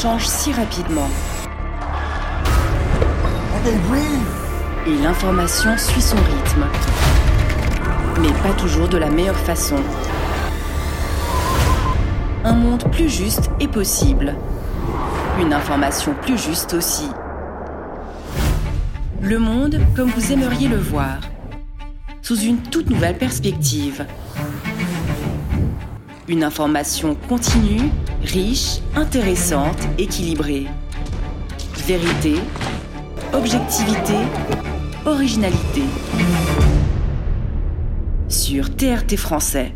change si rapidement. Et l'information suit son rythme. Mais pas toujours de la meilleure façon. Un monde plus juste est possible. Une information plus juste aussi. Le monde comme vous aimeriez le voir, sous une toute nouvelle perspective. Une information continue, riche, intéressante, équilibrée. Vérité, objectivité, originalité. Sur TRT français.